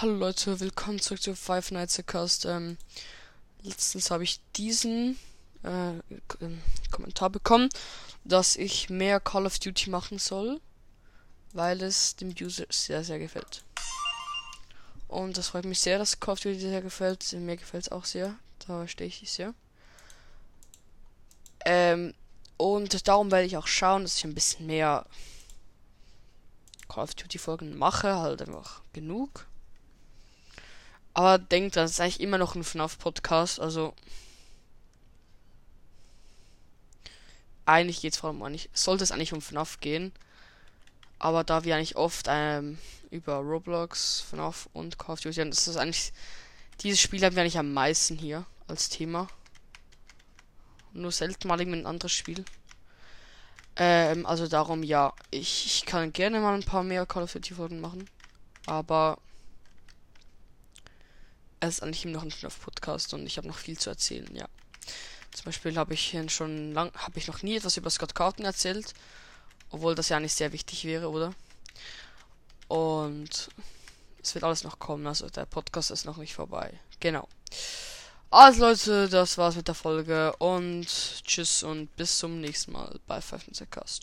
Hallo Leute, willkommen zurück zu Five Nights at Cast. Ähm, letztens habe ich diesen äh, ähm, Kommentar bekommen, dass ich mehr Call of Duty machen soll, weil es dem User sehr, sehr gefällt. Und das freut mich sehr, dass Call of Duty sehr gefällt. Mir gefällt es auch sehr. Da stehe ich sehr. Ähm, und darum werde ich auch schauen, dass ich ein bisschen mehr Call of Duty Folgen mache, halt einfach genug. Aber denkt dran, es ist eigentlich immer noch ein FNAF-Podcast, also. Eigentlich geht es vor allem eigentlich, sollte es eigentlich um FNAF gehen. Aber da wir eigentlich oft ähm, über Roblox, FNAF und Call of Duty, und das ist eigentlich. Dieses Spiel haben wir eigentlich am meisten hier als Thema. Nur selten mal ein anderes Spiel. Ähm, also darum, ja, ich, ich kann gerne mal ein paar mehr Call of Duty Folgen machen. Aber es ist eigentlich noch ein Podcast und ich habe noch viel zu erzählen, ja. Zum Beispiel habe ich schon lang, habe ich noch nie etwas über Scott Carton erzählt, obwohl das ja nicht sehr wichtig wäre, oder? Und es wird alles noch kommen, also der Podcast ist noch nicht vorbei. Genau. Also Leute, das war's mit der Folge und tschüss und bis zum nächsten Mal bei Five Minutes Cast. Ciao.